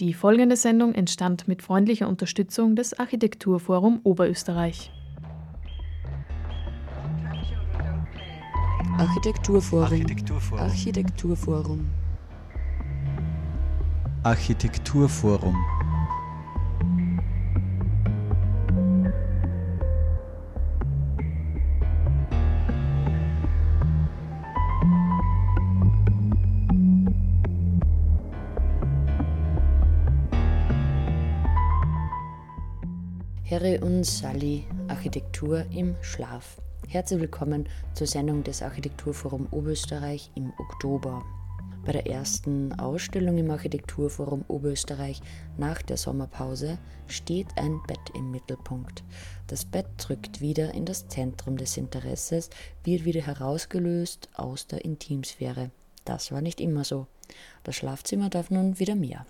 Die folgende Sendung entstand mit freundlicher Unterstützung des Architekturforum Oberösterreich. Architekturforum. Architekturforum. Architekturforum. Architekturforum. Harry und Sally Architektur im Schlaf. Herzlich willkommen zur Sendung des Architekturforum Oberösterreich im Oktober. Bei der ersten Ausstellung im Architekturforum Oberösterreich nach der Sommerpause steht ein Bett im Mittelpunkt. Das Bett drückt wieder in das Zentrum des Interesses, wird wieder herausgelöst aus der Intimsphäre. Das war nicht immer so. Das Schlafzimmer darf nun wieder mehr.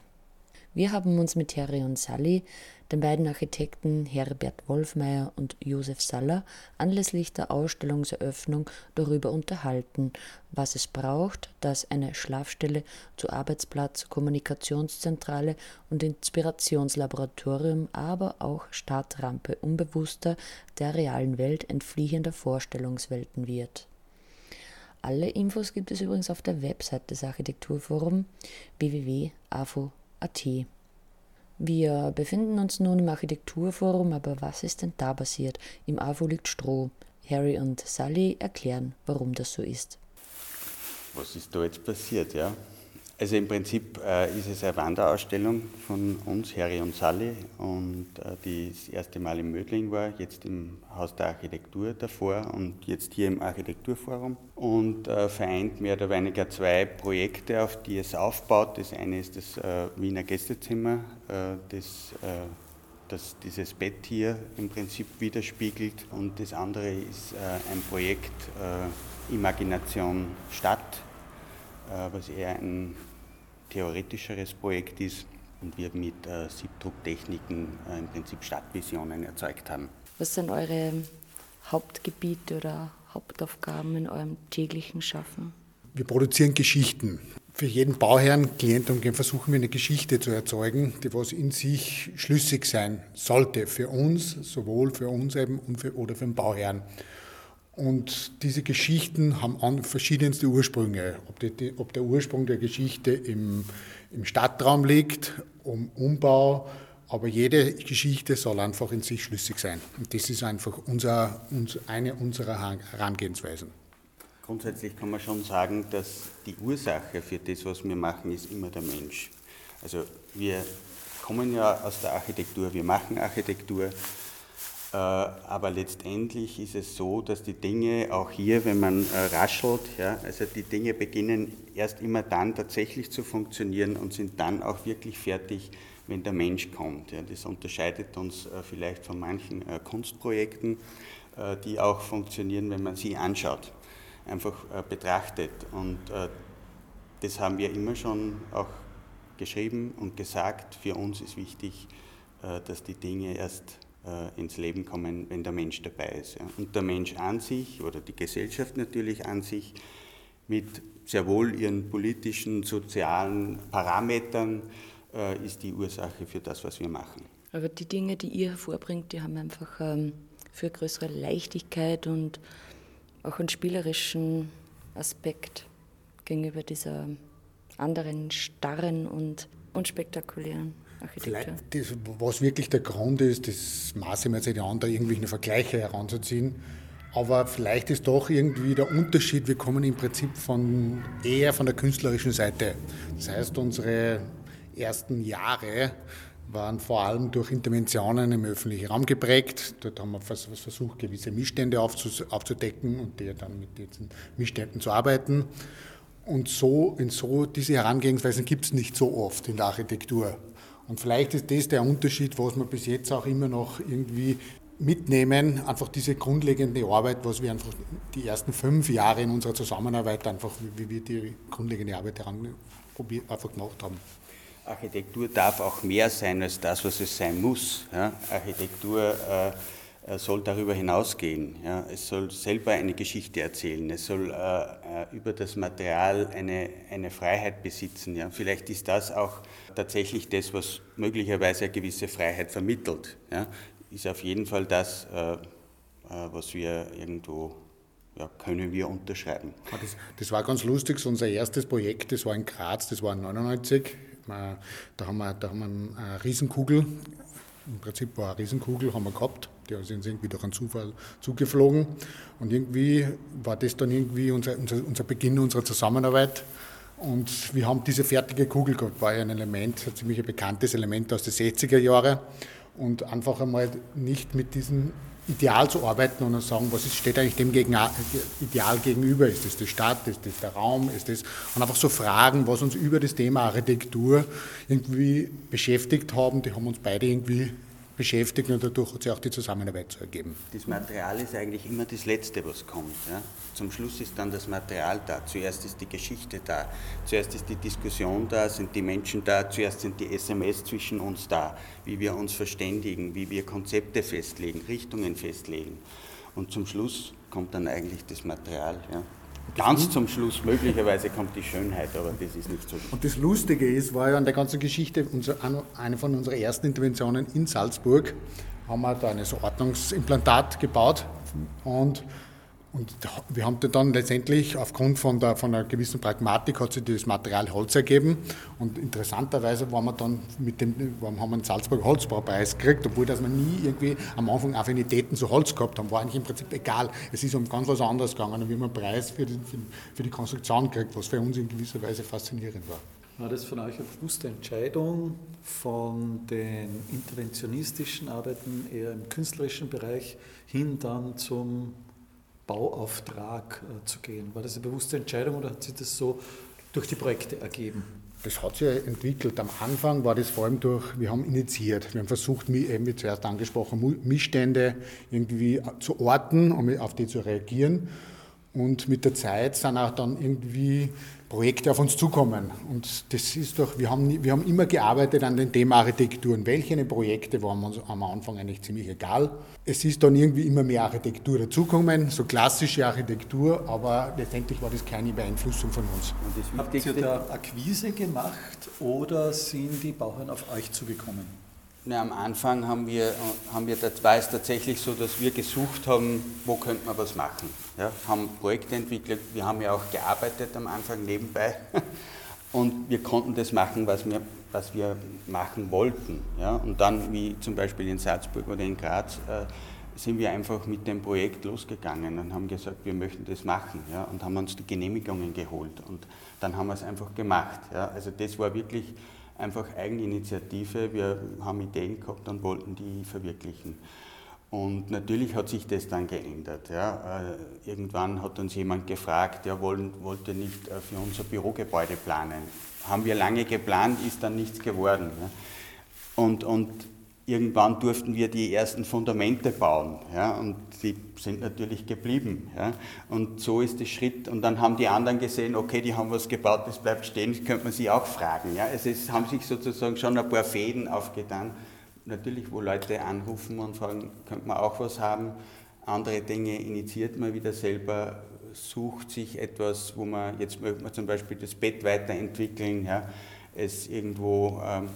Wir haben uns mit Harry und Sally, den beiden Architekten Herbert Wolfmeier und Josef Saller, anlässlich der Ausstellungseröffnung darüber unterhalten, was es braucht, dass eine Schlafstelle zu Arbeitsplatz, Kommunikationszentrale und Inspirationslaboratorium, aber auch Startrampe unbewusster der realen Welt entfliehender Vorstellungswelten wird. Alle Infos gibt es übrigens auf der Website des Architekturforums www.afo.at AT. Wir befinden uns nun im Architekturforum, aber was ist denn da passiert? Im AFO liegt Stroh. Harry und Sally erklären, warum das so ist. Was ist da jetzt passiert, ja? Also im Prinzip äh, ist es eine Wanderausstellung von uns, Harry und Sally, und äh, die das erste Mal in Mödling war, jetzt im Haus der Architektur davor und jetzt hier im Architekturforum. Und äh, vereint mehr oder weniger zwei Projekte, auf die es aufbaut. Das eine ist das äh, Wiener Gästezimmer, äh, das, äh, das dieses Bett hier im Prinzip widerspiegelt. Und das andere ist ein Projekt Imagination Stadt was eher ein theoretischeres Projekt ist und wir mit äh, Siebdrucktechniken äh, im Prinzip Stadtvisionen erzeugt haben. Was sind eure Hauptgebiete oder Hauptaufgaben in eurem täglichen Schaffen? Wir produzieren Geschichten. Für jeden Bauherrn, Klient und versuchen wir eine Geschichte zu erzeugen, die was in sich schlüssig sein sollte für uns, sowohl für uns eben und für, oder für den Bauherrn. Und diese Geschichten haben verschiedenste Ursprünge. Ob, die, ob, der Ursprung der Geschichte im, im Stadtraum liegt, um Umbau, aber jede Geschichte soll einfach in sich schlüssig sein. Und das ist einfach unser, uns, eine unserer Herangehensweisen. Grundsätzlich kann man schon sagen, dass die Ursache für das, was wir machen, ist immer der Mensch. Also wir kommen ja aus der Architektur, wir machen Architektur aber letztendlich ist es so, dass die Dinge auch hier, wenn man äh, raschelt, ja, also die Dinge beginnen erst immer dann tatsächlich zu funktionieren und sind dann auch wirklich fertig, wenn der Mensch kommt. Ja. Das unterscheidet uns äh, vielleicht von manchen Kunstprojekten, die auch funktionieren, wenn man sie anschaut, einfach betrachtet. Und das haben wir immer schon auch geschrieben und gesagt. Für uns ist wichtig, dass die Dinge erst äh, ins Leben kommen, wenn der Mensch dabei ist. Und der Mensch an sich oder die Gesellschaft natürlich an sich mit sehr wohl ihren politischen, sozialen Parametern äh, ist die Ursache für das, was wir machen. Aber die Dinge, die ihr hervorbringt, die haben einfach ähm, für größere Leichtigkeit und auch einen spielerischen Aspekt gegenüber dieser anderen starren und unspektakulären Architektur. Das, was wirklich der Grund ist, das maße ich mir jetzt nicht an, da irgendwelche Vergleiche heranzuziehen. Aber vielleicht ist doch irgendwie der Unterschied, wir kommen im Prinzip von, eher von der künstlerischen Seite. Das heißt, unsere ersten Jahre waren vor allem durch Interventionen im öffentlichen Raum geprägt. Dort haben wir versucht, gewisse Missstände aufzudecken und dann mit diesen Missständen zu arbeiten. Und so, in so diese Herangehensweisen gibt es nicht so oft in der Architektur. Und vielleicht ist das der Unterschied, was wir bis jetzt auch immer noch irgendwie mitnehmen, einfach diese grundlegende Arbeit, was wir einfach die ersten fünf Jahre in unserer Zusammenarbeit einfach, wie wir die grundlegende Arbeit daran einfach gemacht haben. Architektur darf auch mehr sein als das, was es sein muss. Ja? Architektur äh, soll darüber hinausgehen. Ja. Es soll selber eine Geschichte erzählen. Es soll äh, äh, über das Material eine, eine Freiheit besitzen. Ja. Vielleicht ist das auch tatsächlich das, was möglicherweise eine gewisse Freiheit vermittelt. Ja. Ist auf jeden Fall das, äh, äh was wir irgendwo ja, können wir unterschreiben. Das, das, war ganz lustig, unser erstes Projekt, das war in Graz, das war 1999. Da haben wir, da haben wir eine Riesenkugel, im Prinzip war eine Riesenkugel, haben wir gehabt, die sind irgendwie durch einen Zufall zugeflogen. Und irgendwie war das dann irgendwie unser, unser, unser Beginn unserer Zusammenarbeit. Und wir haben diese fertige Kugel gehabt, war ja ein Element, ein ziemlich bekanntes Element aus den 60er Jahren. Und einfach einmal nicht mit diesem Ideal zu arbeiten und zu sagen, was ist, steht eigentlich dem gegen, Ideal gegenüber? Ist das die Stadt, ist das der Raum, ist das, und einfach so Fragen, was uns über das Thema Architektur irgendwie beschäftigt haben, die haben uns beide irgendwie beschäftigt und dadurch hat sich auch die Zusammenarbeit zu ergeben. Das Material ist eigentlich immer das Letzte, was kommt. Ja? Zum Schluss ist dann das Material da. Zuerst ist die Geschichte da. Zuerst ist die Diskussion da, sind die Menschen da. Zuerst sind die SMS zwischen uns da, wie wir uns verständigen, wie wir Konzepte festlegen, Richtungen festlegen. Und zum Schluss kommt dann eigentlich das Material. Ja? Ganz zum Schluss, möglicherweise kommt die Schönheit, aber das ist nicht so. Und das Lustige ist, war ja an der ganzen Geschichte, eine von unseren ersten Interventionen in Salzburg, haben wir da ein Ordnungsimplantat gebaut und und wir haben dann letztendlich aufgrund von, der, von einer gewissen Pragmatik hat sich das Material Holz ergeben. Und interessanterweise waren wir dann mit dem, haben wir einen Salzburger Holzbaupreis gekriegt, obwohl dass wir nie irgendwie am Anfang Affinitäten zu Holz gehabt haben, war eigentlich im Prinzip egal. Es ist um ganz was anderes gegangen wir haben einen Preis für die, für die Konstruktion gekriegt, was für uns in gewisser Weise faszinierend war. War das von euch eine bewusste Entscheidung, von den interventionistischen Arbeiten eher im künstlerischen Bereich hin dann zum Bauauftrag äh, zu gehen? War das eine bewusste Entscheidung oder hat sich das so durch die Projekte ergeben? Das hat sich entwickelt. Am Anfang war das vor allem durch, wir haben initiiert, wir haben versucht, wie zuerst angesprochen, Missstände irgendwie zu orten, um auf die zu reagieren. Und mit der Zeit sind auch dann irgendwie Projekte auf uns zukommen. Und das ist doch, wir haben, wir haben immer gearbeitet an dem Thema Architektur. Und welche Projekte waren uns am Anfang eigentlich ziemlich egal. Es ist dann irgendwie immer mehr Architektur dazugekommen, so klassische Architektur, aber letztendlich war das keine Beeinflussung von uns. Habt ihr da Akquise gemacht oder sind die Bauern auf euch zugekommen? Na, am Anfang haben wir, haben wir, war es tatsächlich so, dass wir gesucht haben, wo könnte man was machen. Ja, haben Projekte entwickelt, wir haben ja auch gearbeitet am Anfang nebenbei und wir konnten das machen, was wir, was wir machen wollten. Ja, und dann, wie zum Beispiel in Salzburg oder in Graz, äh, sind wir einfach mit dem Projekt losgegangen und haben gesagt, wir möchten das machen ja, und haben uns die Genehmigungen geholt und dann haben wir es einfach gemacht. Ja. Also das war wirklich einfach Eigeninitiative. Wir haben Ideen gehabt und wollten die verwirklichen. Und natürlich hat sich das dann geändert. Ja. Äh, irgendwann hat uns jemand gefragt, wollen, wollte nicht äh, für unser Bürogebäude planen. Haben wir lange geplant, ist dann nichts geworden. Ja. Und, und irgendwann durften wir die ersten Fundamente bauen. Ja, und die sind natürlich geblieben. Ja. Und so ist der Schritt. Und dann haben die anderen gesehen, okay, die haben was gebaut, das bleibt stehen, das könnte man sie auch fragen. Ja. Es ist, haben sich sozusagen schon ein paar Fäden aufgetan. Natürlich, wo Leute anrufen und fragen, könnte man auch was haben. Andere Dinge initiiert man wieder selber, sucht sich etwas, wo man, jetzt möchte man zum Beispiel das Bett weiterentwickeln, ja, es irgendwo ähm,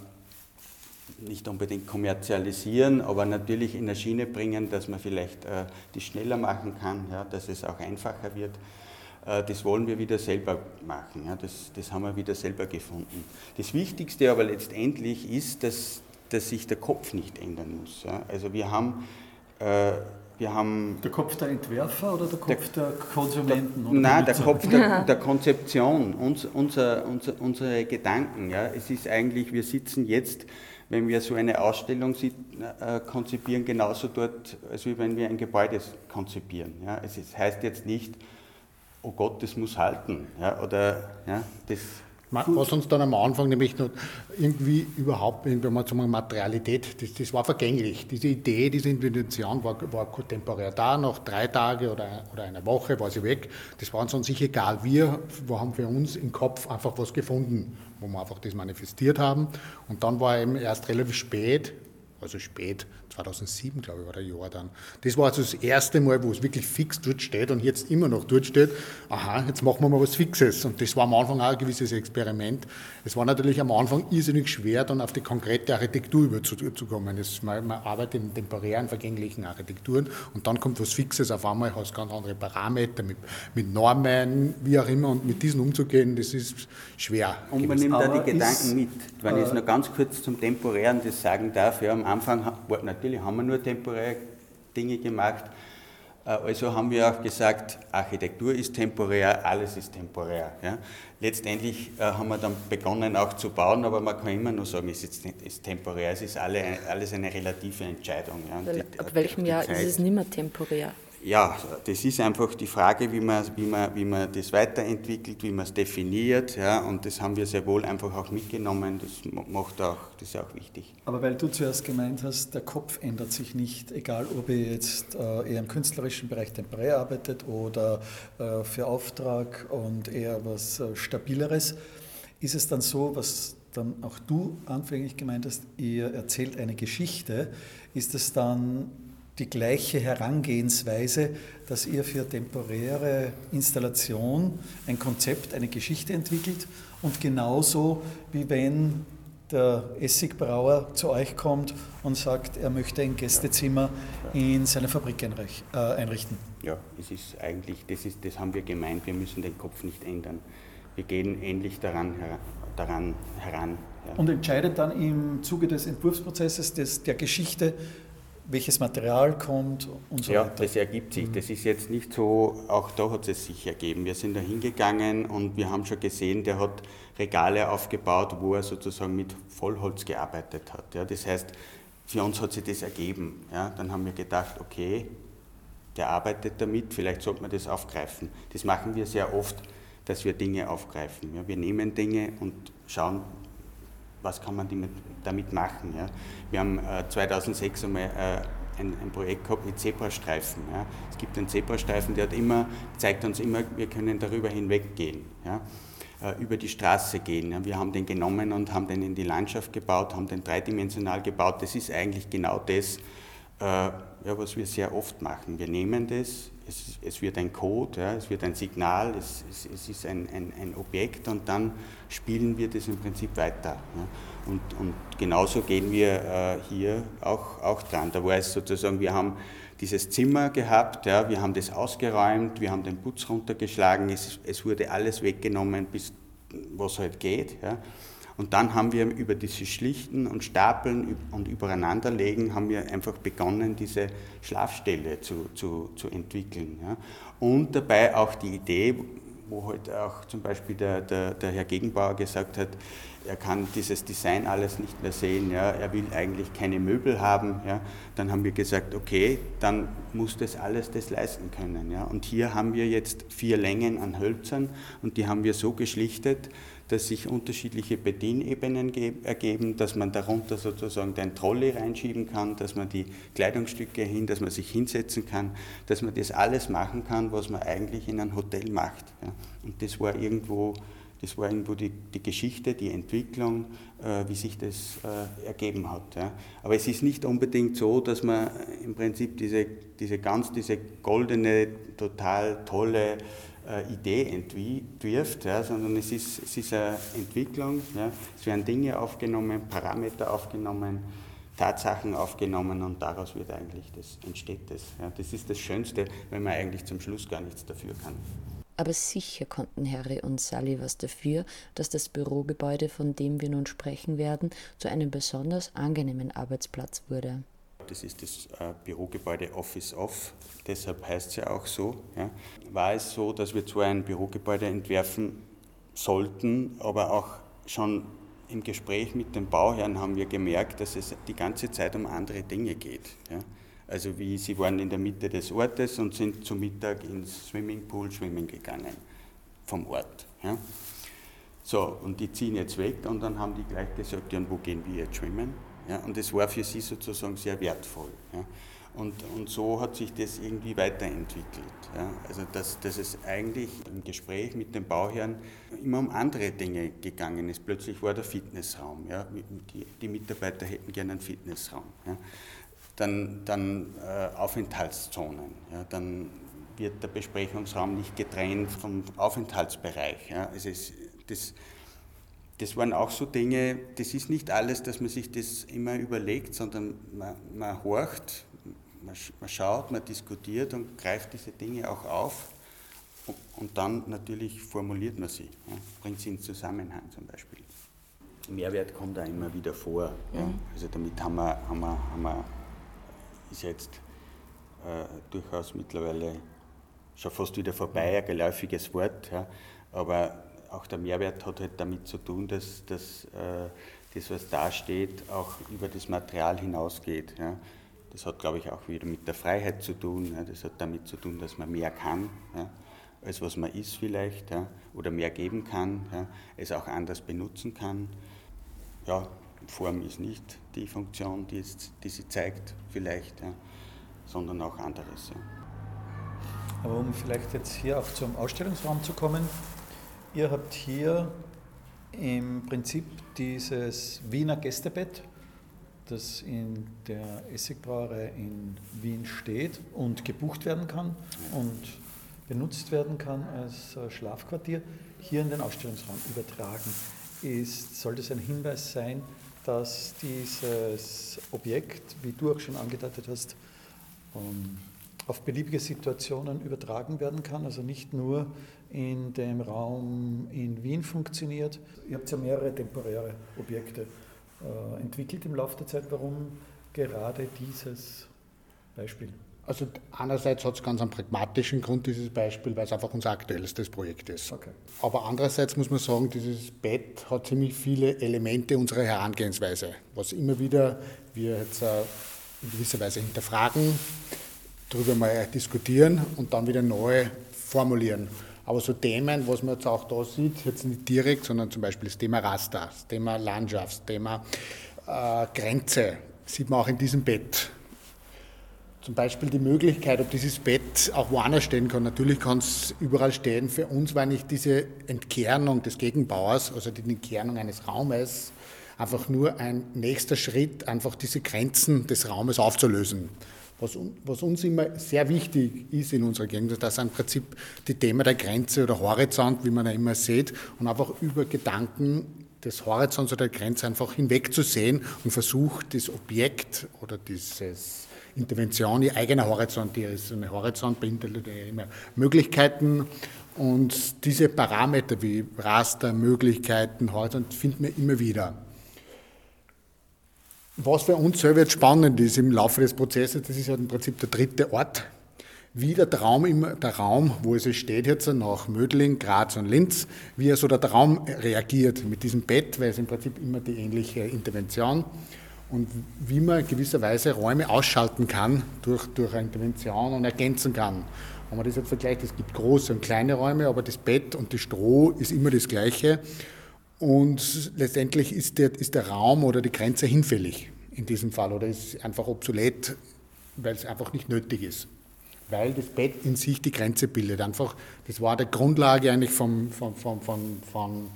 nicht unbedingt kommerzialisieren, aber natürlich in eine Schiene bringen, dass man vielleicht äh, das schneller machen kann, ja, dass es auch einfacher wird. Äh, das wollen wir wieder selber machen. Ja, das, das haben wir wieder selber gefunden. Das Wichtigste aber letztendlich ist, dass, dass sich der Kopf nicht ändern muss. Ja. Also wir haben äh, wir haben der Kopf der Entwerfer oder der Kopf der, der Konsumenten? Der, nein, der Kopf der, der Konzeption, uns, unser, unser, unsere Gedanken. Ja. Es ist eigentlich, wir sitzen jetzt wenn wir so eine Ausstellung äh, konzipieren, genauso dort, als wenn wir ein Gebäude konzipieren. Ja. Es heißt jetzt nicht, oh Gott, das muss halten. Ja, oder, ja, das was uns dann am Anfang nämlich noch irgendwie überhaupt, wenn man sagen, Materialität, das, das war vergänglich. Diese Idee, diese Intention war, war temporär da, nach drei Tagen oder, oder einer Woche war sie weg. Das war uns an sich egal. Wir haben für uns im Kopf einfach was gefunden, wo wir einfach das manifestiert haben. Und dann war eben erst relativ spät, also spät, 2007 glaube ich war der Jahr dann. Das war also das erste Mal, wo es wirklich fix dort steht und jetzt immer noch dort steht, aha, jetzt machen wir mal was Fixes. Und das war am Anfang auch ein gewisses Experiment. Es war natürlich am Anfang irrsinnig schwer, dann auf die konkrete Architektur überzukommen. Man, man arbeitet in temporären, vergänglichen Architekturen und dann kommt was Fixes, auf einmal hast du ganz andere Parameter mit, mit Normen, wie auch immer, und mit diesen umzugehen, das ist schwer. Und man nimmt da die Gedanken mit. Wenn ich es noch ganz kurz zum Temporären das sagen darf, ja, am Anfang, natürlich haben wir nur temporäre Dinge gemacht, äh, also haben wir auch gesagt, Architektur ist temporär, alles ist temporär. Ja. Letztendlich äh, haben wir dann begonnen auch zu bauen, aber man kann immer nur sagen, es ist, ist temporär, es ist alle, alles eine relative Entscheidung. Ja. Ab welchem Jahr ist es nicht mehr temporär? Ja, das ist einfach die Frage, wie man, wie man, wie man das weiterentwickelt, wie man es definiert. Ja, und das haben wir sehr wohl einfach auch mitgenommen. Das, macht auch, das ist auch wichtig. Aber weil du zuerst gemeint hast, der Kopf ändert sich nicht, egal ob ihr jetzt äh, eher im künstlerischen Bereich temporär arbeitet oder äh, für Auftrag und eher was äh, Stabileres, ist es dann so, was dann auch du anfänglich gemeint hast, ihr erzählt eine Geschichte, ist es dann die gleiche Herangehensweise, dass ihr für temporäre Installation ein Konzept, eine Geschichte entwickelt und genauso wie wenn der Essigbrauer zu euch kommt und sagt, er möchte ein Gästezimmer in seiner Fabrik äh, einrichten. Ja, es ist eigentlich, das, ist, das haben wir gemeint, wir müssen den Kopf nicht ändern. Wir gehen ähnlich daran, daran heran. Ja. Und entscheidet dann im Zuge des Entwurfsprozesses des, der Geschichte, welches Material kommt und so ja, weiter. Ja, das ergibt sich. Mhm. Das ist jetzt nicht so, auch da hat es sich ergeben. Wir sind da hingegangen und wir haben schon gesehen, der hat Regale aufgebaut, wo er sozusagen mit Vollholz gearbeitet hat. Ja, das heißt, für uns hat sich das ergeben. Ja, dann haben wir gedacht, okay, der arbeitet damit, vielleicht sollte man das aufgreifen. Das machen wir sehr oft, dass wir Dinge aufgreifen. Ja, wir nehmen Dinge und schauen, was kann man damit machen. Ja. Wir haben äh, 2006 einmal äh, ein, ein, Projekt gehabt mit Zebrastreifen. Ja. Es gibt einen Zebrastreifen, der hat immer, zeigt uns immer, wir können darüber hinweggehen, ja. äh, über die Straße gehen. Wir haben den genommen und haben den in die Landschaft gebaut, haben den dreidimensional gebaut. Das ist eigentlich genau das, äh, was wir sehr oft machen. Wir nehmen das, es, wird ein Code, es wird ein Signal, es, ist ein, Objekt und dann spielen wir das im Prinzip weiter. Ja. Und, und genauso gehen wir äh, hier auch, auch dran. Da war es sozusagen, wir haben dieses Zimmer gehabt, ja, wir haben das ausgeräumt, wir haben den Putz runtergeschlagen, es, es wurde alles weggenommen, bis was halt geht. Ja. Und dann haben wir über diese Schlichten und Stapeln und Übereinanderlegen haben wir einfach begonnen, diese Schlafstelle zu, zu, zu entwickeln. Ja. Und dabei auch die Idee, wo halt auch zum Beispiel der, der, der Herr Gegenbauer gesagt hat, er kann dieses Design alles nicht mehr sehen, ja, er will eigentlich keine Möbel haben, ja, dann haben wir gesagt, okay, dann muss das alles das leisten können. Ja. Und hier haben wir jetzt vier Längen an Hölzern und die haben wir so geschlichtet, dass sich unterschiedliche Bedienebenen ergeben, dass man darunter sozusagen den Trolley reinschieben kann, dass man die Kleidungsstücke hin, dass man sich hinsetzen kann, dass man das alles machen kann, was man eigentlich in einem Hotel macht. Ja. Und das war irgendwo, das war irgendwo die, die Geschichte, die Entwicklung, äh, wie sich das äh, ergeben hat. Ja. Aber es ist nicht unbedingt so, dass man im Prinzip diese, diese ganz, diese goldene, total tolle äh, Idee entwirft, ja, sondern es ist, es ist eine Entwicklung. Ja. Es werden Dinge aufgenommen, Parameter aufgenommen, Tatsachen aufgenommen und daraus wird eigentlich das, entsteht das. Ja. Das ist das Schönste, wenn man eigentlich zum Schluss gar nichts dafür kann. Aber sicher konnten Harry und Sally was dafür, dass das Bürogebäude, von dem wir nun sprechen werden, zu einem besonders angenehmen Arbeitsplatz wurde. Das ist das äh, Bürogebäude Office Off, deshalb heißt es ja auch so. Ja. War es so, dass wir zwar ein Bürogebäude entwerfen sollten, aber auch schon im Gespräch mit dem Bauherrn haben wir gemerkt, dass es die ganze Zeit um andere Dinge geht. Ja. Also wie sie waren in der Mitte des Ortes und sind zum Mittag ins Swimmingpool schwimmen gegangen vom Ort. Ja. So, und die ziehen jetzt weg und dann haben die gleich gesagt, ja, und wo gehen wir jetzt schwimmen? Ja, und das war für sie sozusagen sehr wertvoll. Ja. Und, und so hat sich das irgendwie weiterentwickelt. Ja. Also dass, dass es eigentlich im Gespräch mit dem Bauherrn immer um andere Dinge gegangen ist. Plötzlich war der Fitnessraum. Ja. Die, die Mitarbeiter hätten gerne einen Fitnessraum. Ja. Dann, dann äh, Aufenthaltszonen. Ja. Dann wird der Besprechungsraum nicht getrennt vom Aufenthaltsbereich. Ja. Also es, das, das waren auch so Dinge, das ist nicht alles, dass man sich das immer überlegt, sondern man, man horcht, man, man schaut, man diskutiert und greift diese Dinge auch auf und dann natürlich formuliert man sie, ja, bringt sie in Zusammenhang zum Beispiel. Mehrwert kommt da immer wieder vor. Ja. Mhm. Also damit haben wir, haben wir, haben wir ist jetzt äh, durchaus mittlerweile schon fast wieder vorbei, ein geläufiges Wort, ja, aber auch der Mehrwert hat halt damit zu tun, dass, dass äh, das, was da steht, auch über das Material hinausgeht. Ja. Das hat, glaube ich, auch wieder mit der Freiheit zu tun. Ja. Das hat damit zu tun, dass man mehr kann, ja, als was man ist vielleicht, oder mehr geben kann, es auch anders benutzen kann. Ja, Form ist nicht die Funktion, die, es, die sie zeigt, vielleicht, sondern auch anderes. Aber um vielleicht jetzt hier auch zum Ausstellungsraum zu kommen, Ihr habt hier im Prinzip dieses Wiener Gästebett, das in der Essigbrauerei in Wien steht und gebucht werden kann und benutzt werden kann als äh, Schlafquartier, hier in den Ausstellungsraum übertragen. Ist, soll das ein Hinweis sein, dass dieses Objekt, wie du auch schon angedeutet hast, ähm, auf beliebige Situationen übertragen werden kann, also nicht nur in dem Raum in Wien funktioniert. Ihr habt ja mehrere temporäre Objekte äh, entwickelt im Laufe der Zeit. Warum gerade dieses Beispiel? Also einerseits hat es ganz einen pragmatischen Grund, dieses Beispiel, weil es einfach unser aktuellstes Projekt ist. Okay. Aber andererseits muss man sagen, dieses Bett hat ziemlich viele Elemente unserer Herangehensweise, was immer wieder wir jetzt äh, in gewisser Weise hinterfragen, darüber mal diskutieren und dann wieder neu formulieren. Aber so Themen, was man jetzt auch da sieht, jetzt nicht direkt, sondern zum Beispiel das Thema Raster, das Thema Landschaft, das Thema äh, Grenze, sieht man auch in diesem Bett. Zum Beispiel die Möglichkeit, ob dieses Bett auch woanders stehen kann. Natürlich kann es überall stehen. Für uns war nicht diese Entkernung des Gegenbauers, also die Entkernung eines Raumes, einfach nur ein nächster Schritt, einfach diese Grenzen des Raumes aufzulösen. Was, was, uns immer sehr wichtig ist in unserer Gegend, das ist im Prinzip die Thema der Grenze oder Horizont, wie man ja immer sieht, und einfach über Gedanken des Horizonts oder der Grenze einfach hinwegzusehen und versucht, das Objekt oder dieses Intervention, ihr eigener Horizont hier ist. Ein Horizont beinhaltet ja immer Möglichkeiten und diese Parameter wie Raster, Möglichkeiten, Horizont finden wir immer wieder. Was für uns selber jetzt spannend ist im Laufe des Prozesses, das ist ja im Prinzip der dritte Ort, wie der Traum immer, der Raum, wo es steht jetzt nach Mödling, Graz und Linz, wie er so der Traum reagiert mit diesem Bett, weil es im Prinzip immer die ähnliche Intervention und wie man gewisserweise Räume ausschalten kann durch, durch eine Intervention und ergänzen kann. Wenn man das jetzt vergleicht, es gibt große und kleine Räume, aber das Bett und das Stroh ist immer das Gleiche. Und letztendlich ist der, ist der Raum oder die Grenze hinfällig in diesem Fall oder ist einfach obsolet, weil es einfach nicht nötig ist. Weil das Bett in sich die Grenze bildet. Einfach, das war die Grundlage eigentlich vom, vom, vom, vom, vom,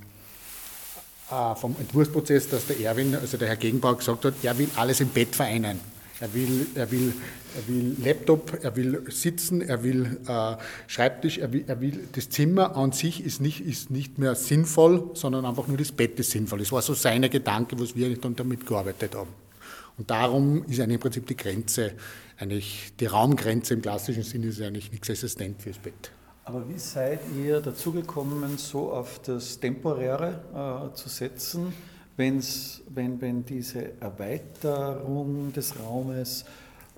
äh, vom Entwurfsprozess, dass der Erwin, also der Herr Gegenbauer, gesagt hat, er will alles im Bett vereinen. Er will, er will, er will Laptop, er will Sitzen, er will äh, Schreibtisch, er will, er will, das Zimmer an sich ist nicht, ist nicht mehr sinnvoll, sondern einfach nur das Bett ist sinnvoll. Das war so seine Gedanke, was wir dann damit gearbeitet haben. Und darum ist eigentlich im Prinzip die Grenze, eigentlich die Raumgrenze im klassischen Sinne ist eigentlich nichts existent fürs Bett. Aber wie seid ihr dazugekommen, so auf das Temporäre äh, zu setzen? Wenn's, wenn, wenn diese Erweiterung des Raumes,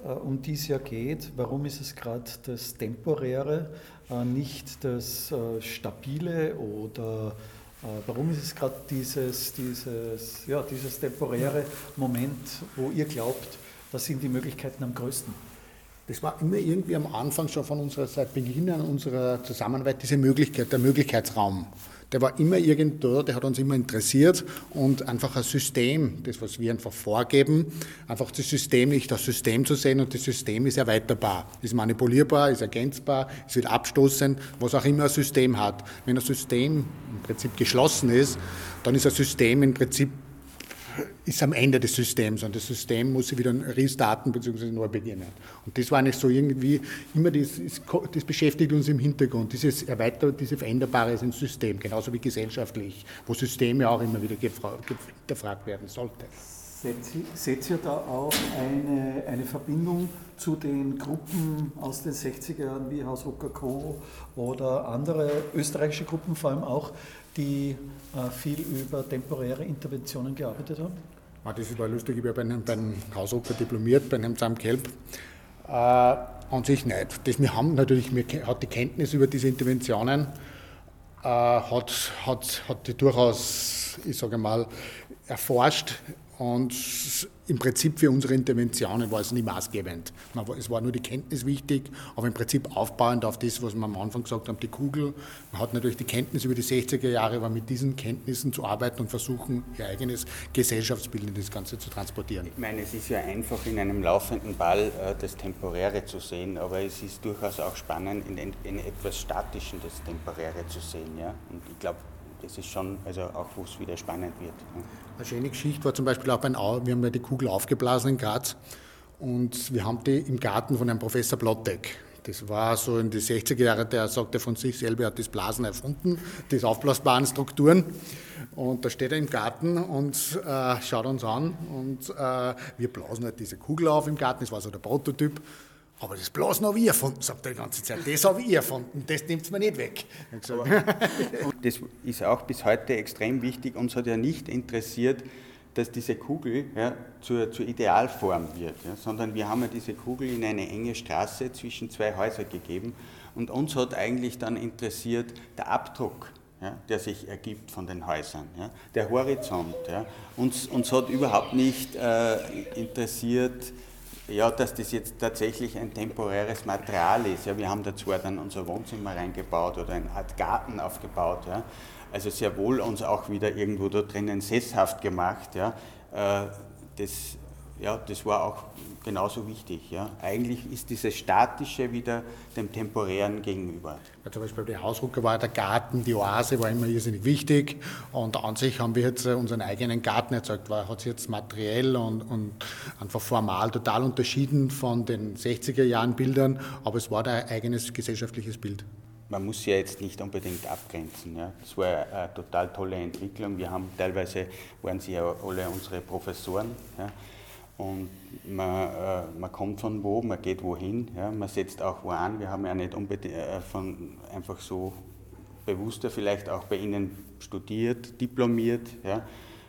äh, um die es ja geht, warum ist es gerade das Temporäre, äh, nicht das äh, Stabile oder warum ist es gerade dieses, dieses, ja, dieses temporäre Moment, wo ihr glaubt, da sind die Möglichkeiten am größten? Das war immer irgendwie am Anfang schon von unserer, seit Beginn unserer Zusammenarbeit diese Möglichkeit, der Möglichkeitsraum der war immer irgendwo, der hat uns immer interessiert und einfach ein System, das was wir einfach vorgeben, einfach das System nicht das System zu sehen und das System ist erweiterbar, ist manipulierbar, ist ergänzbar, es wird abstoßend, was auch immer ein System hat. Wenn ein System im Prinzip geschlossen ist, dann ist ein System im Prinzip ist am Ende des Systems und das System muss wieder restarten bzw. neu beginnen. Und das war nicht so irgendwie, immer das, das beschäftigt uns im Hintergrund, dieses Erweitert, diese Veränderbare ist ein System, genauso wie gesellschaftlich, wo Systeme auch immer wieder hinterfragt werden sollten. Seht ihr da auch eine, eine Verbindung zu den Gruppen aus den 60er Jahren wie Haus Rucker Co. oder andere österreichische Gruppen vor allem auch, die viel über temporäre Interventionen gearbeitet haben? Ah, das war lustig, ich habe bei einem Hausrucker diplomiert, bei einem Sam Kelb. Äh, an sich nicht. Das, wir haben natürlich, wir hat die Kenntnis über diese Interventionen, äh, hat, hat, hat die durchaus, ich sage mal, erforscht und im Prinzip für unsere Interventionen war es nie maßgebend. Es war nur die Kenntnis wichtig, aber im Prinzip aufbauend auf das, was wir am Anfang gesagt haben, die Kugel. Man hat natürlich die Kenntnis über die 60er Jahre, aber mit diesen Kenntnissen zu arbeiten und versuchen, ihr eigenes Gesellschaftsbild in das Ganze zu transportieren. Ich meine, es ist ja einfach in einem laufenden Ball äh, das Temporäre zu sehen, aber es ist durchaus auch spannend, in, in etwas Statischen das Temporäre zu sehen. Ja? Und ich glaube, das ist schon, also auch wo es wieder spannend wird. Eine schöne Geschichte war zum Beispiel auch bei Au, wir haben ja die Kugel aufgeblasen in Graz und wir haben die im Garten von einem Professor Blottek. Das war so in den 60er Jahren, der sagte von sich selber, er hat das Blasen erfunden, diese aufblasbaren Strukturen. Und da steht er im Garten und äh, schaut uns an und äh, wir blasen halt diese Kugel auf im Garten, das war so der Prototyp. Aber das Blasen habe ich erfunden, sagt er die ganze Zeit. Das habe ich erfunden, das nimmt es mir nicht weg. das ist auch bis heute extrem wichtig. Uns hat ja nicht interessiert, dass diese Kugel ja, zur, zur, Idealform wird, ja, sondern wir haben ja diese Kugel in eine enge Straße zwischen zwei Häusern gegeben und uns hat eigentlich dann interessiert der Abdruck, ja, der sich ergibt von den Häusern, der Horizont. Uns, uns hat überhaupt nicht äh, interessiert, ja, dass das jetzt tatsächlich ein temporäres Material ist. Ja, wir haben da zwar dann unser Wohnzimmer reingebaut oder eine Art Garten aufgebaut. Ja, also sehr wohl uns auch wieder irgendwo da drinnen sesshaft gemacht. Ja, äh, das, ja, das war auch genauso wichtig. Ja. Eigentlich ist dieses Statische wieder dem Temporären gegenüber. Ja, zum Beispiel der Hausrucker war der Garten, die Oase war immer irrsinnig wichtig und an sich haben wir jetzt äh, unseren eigenen Garten erzeugt, weil hat sich jetzt materiell und, und einfach formal total unterschieden von den 60er Jahren Bildern, aber es war ein eigenes gesellschaftliches Bild man muss ja jetzt nicht unbedingt abgrenzen. Ja. Das war eine total tolle Entwicklung. Wir haben teilweise waren sie ja alle unsere Professoren. Ja. Und man, äh, man kommt von wo, man geht wohin, ja, man setzt auch wo an. Wir haben ja nicht unbedingt äh, von einfach so bewusster vielleicht auch bei Ihnen studiert, diplomiert. Ja.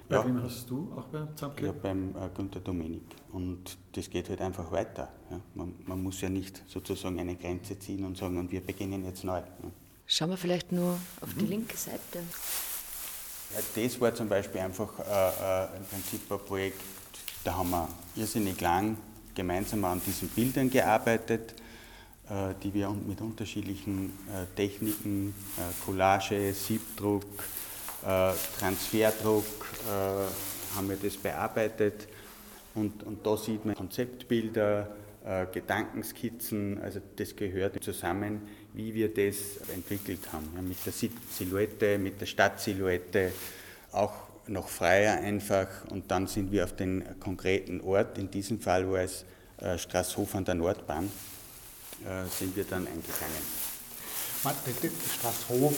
Bei ja. wem hast du auch bei Zamke? Ja, beim äh, Günter Dominik. Und das geht halt einfach weiter. Ja. Man, man, muss ja nicht sozusagen eine Grenze ziehen und sagen, und wir beginnen jetzt neu. Ja. Schauen wir vielleicht nur auf die mhm. linke Seite. Ja, das war zum Beispiel einfach äh, äh, im Prinzip ein Projekt, da haben wir irrsinnig lang gemeinsam an diesen Bildern gearbeitet, äh, die wir mit unterschiedlichen äh, Techniken, äh, Collage, Siebdruck, Transferdruck, haben wir das bearbeitet. Und, und da sieht man Konzeptbilder, Gedankenskizzen, also das gehört zusammen, wie wir das entwickelt haben. Ja, mit der Silhouette, mit der Stadtsilhouette, auch noch freier einfach und dann sind wir auf den konkreten Ort, in diesem Fall war es äh, Straßhof an der Nordbahn, äh, sind wir dann eingegangen. Straßhof,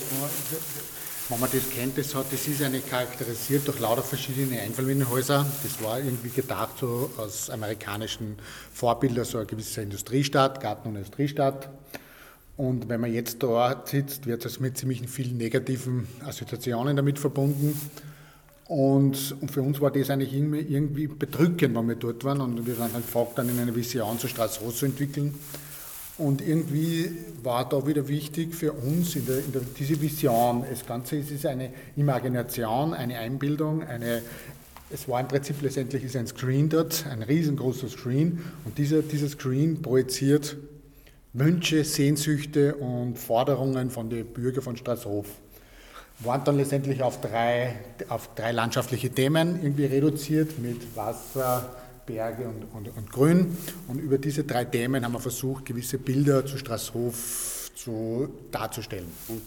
wenn man das kennt, das, hat, das ist eigentlich charakterisiert durch lauter verschiedene Einfamilienhäuser. Das war irgendwie gedacht so aus amerikanischen Vorbildern, so eine gewisse Industriestadt, Garten- und Industriestadt. Und wenn man jetzt dort sitzt, wird das mit ziemlich vielen negativen Assoziationen damit verbunden. Und, und, für uns war das eigentlich irgendwie bedrückend, wenn wir dort waren. Und wir waren halt gefragt, dann in eine Vision zur Straße zu entwickeln. Und irgendwie war da wieder wichtig für uns in der, in der, diese Vision. Das Ganze ist, ist eine Imagination, eine Einbildung, eine Es war im Prinzip letztendlich ist ein Screen dort, ein riesengroßer Screen und dieser, dieser Screen projiziert Wünsche, Sehnsüchte und Forderungen von den Bürgern von Straßhof. Waren dann letztendlich auf drei, auf drei landschaftliche Themen irgendwie reduziert mit Wasser, Berge und, und, und Grün. Und über diese drei Themen haben wir versucht, gewisse Bilder zu Straßhof zu, darzustellen. Und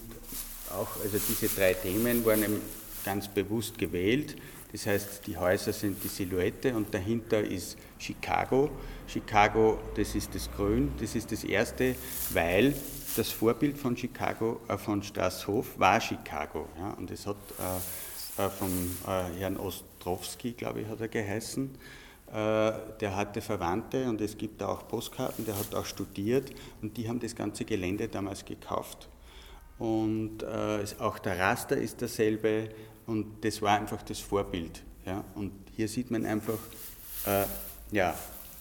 auch, also diese drei Themen waren eben ganz bewusst gewählt. Das heißt, die Häuser sind die Silhouette und dahinter ist Chicago. Chicago, das ist das Grün, das ist das erste, weil das Vorbild von Chicago, äh, von Straßhof, war Chicago. Ja, und es hat äh, äh, vom äh, Herrn Ostrowski, glaube ich, hat er geheißen. Äh, der hatte Verwandte und es gibt auch Postkarten, der hat auch studiert und die haben das ganze Gelände damals gekauft. Und auch der Raster ist derselbe und das war einfach das Vorbild. Ja? Und hier sieht man einfach, ja,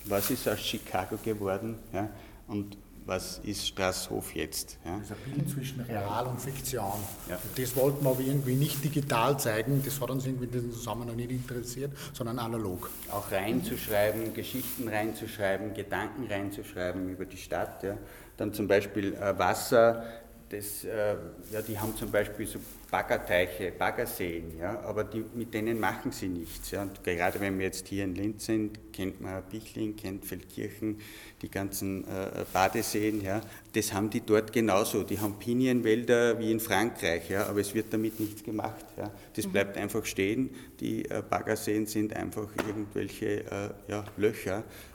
was ist aus Chicago geworden ja? und was ist Straßhof jetzt. Ja? Das ist ein Bild zwischen Real und Fiktion. Ja. Und das wollten wir aber irgendwie nicht digital zeigen, das hat uns irgendwie in diesem Zusammenhang nicht interessiert, sondern analog. Auch reinzuschreiben, Geschichten reinzuschreiben, Gedanken reinzuschreiben über die Stadt. Ja? Dann zum Beispiel äh, Wasser, das, äh, ja, die haben zum Beispiel so Baggerteiche, Baggerseen, ja, aber die, mit denen machen sie nichts. Ja. Und gerade wenn wir jetzt hier in Linz sind, kennt man Bichling, kennt Feldkirchen, die ganzen äh, Badeseen, ja, das haben die dort genauso. Die haben Pinienwälder wie in Frankreich, ja, aber es wird damit nichts gemacht. Ja. Das mhm. bleibt einfach stehen. Die äh, Baggerseen sind einfach irgendwelche äh, ja, Löcher äh,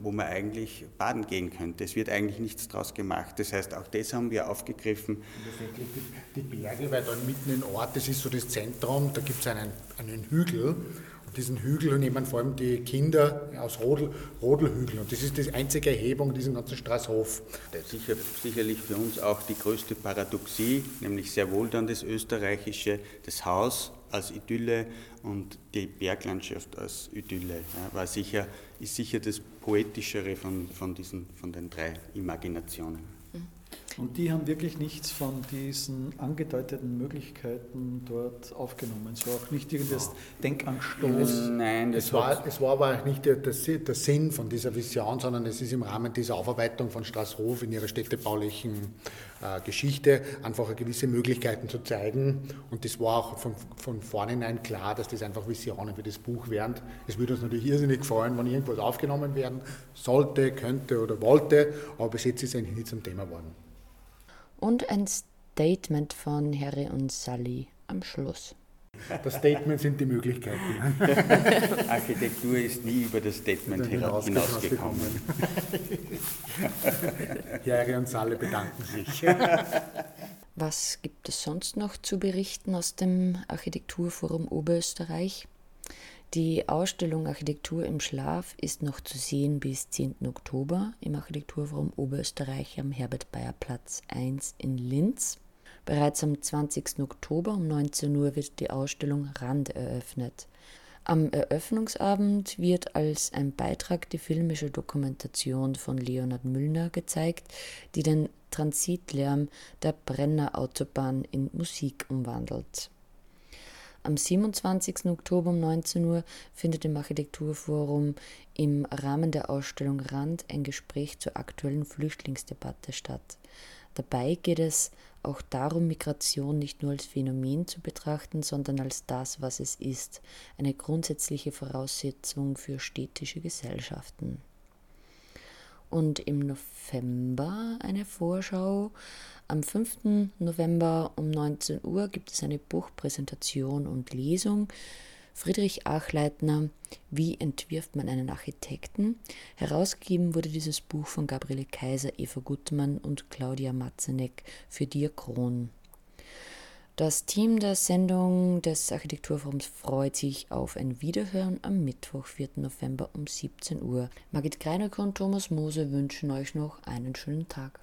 wo man eigentlich baden gehen könnte. Es wird eigentlich nichts daraus gemacht. Das heißt, auch das haben wir aufgegriffen. Die, Berge, weil da mitten im Ort, das ist so das Zentrum, da gibt es einen, einen Hügel und diesen Hügel nehmen vor allem die Kinder aus Rodel, Rodelhügel. Und das ist die einzige Erhebung diesen ganzen Straßhof. Sicher, sicherlich für uns auch die größte Paradoxie, nämlich sehr wohl dann das österreichische, das Haus als Idylle und die Berglandschaft als Idylle. Ja, war sicher ist sicher das Poetischere von, von, diesen, von den drei Imaginationen. Und die haben wirklich nichts von diesen angedeuteten Möglichkeiten dort aufgenommen. Es war auch nicht irgendwas ja. Denkanstoß. Nein, es war, es war aber nicht der, der, der, Sinn von dieser Vision, sondern es ist im Rahmen dieser Aufarbeitung von Straßhof in ihrer städtebaulichen äh, Geschichte einfach gewisse Möglichkeiten zu zeigen. Und das war auch von, von vornherein klar, dass das einfach Visionen für das Buch wären. Es würde uns natürlich irrsinnig freuen, wenn irgendwas aufgenommen werden sollte, könnte oder wollte, aber bis jetzt ist es eigentlich nicht zum Thema geworden. Und ein Statement von Harry und Sally am Schluss. Das Statement sind die Möglichkeiten. Architektur ist nie über das Statement hinausgekommen. Harry und Sally bedanken sich. Was gibt es sonst noch zu berichten aus dem Architekturforum Oberösterreich? Die Ausstellung Architektur im Schlaf ist noch zu sehen bis 10. Oktober im Architekturforum Oberösterreich am Herbert-Bayer-Platz 1 in Linz. Bereits am 20. Oktober um 19 Uhr wird die Ausstellung Rand eröffnet. Am Eröffnungsabend wird als ein Beitrag die filmische Dokumentation von Leonhard Müllner gezeigt, die den Transitlärm der Brenner Autobahn in Musik umwandelt. Am 27. Oktober um 19 Uhr findet im Architekturforum im Rahmen der Ausstellung Rand ein Gespräch zur aktuellen Flüchtlingsdebatte statt. Dabei geht es auch darum, Migration nicht nur als Phänomen zu betrachten, sondern als das, was es ist, eine grundsätzliche Voraussetzung für städtische Gesellschaften. Und im November eine Vorschau am 5. November um 19 Uhr gibt es eine Buchpräsentation und Lesung. Friedrich Achleitner, Wie entwirft man einen Architekten? Herausgegeben wurde dieses Buch von Gabriele Kaiser, Eva Gutmann und Claudia Matzeneck für Diakron. Das Team der Sendung des Architekturforums freut sich auf ein Wiederhören am Mittwoch, 4. November um 17 Uhr. Margit Greiner und Thomas Mose wünschen euch noch einen schönen Tag.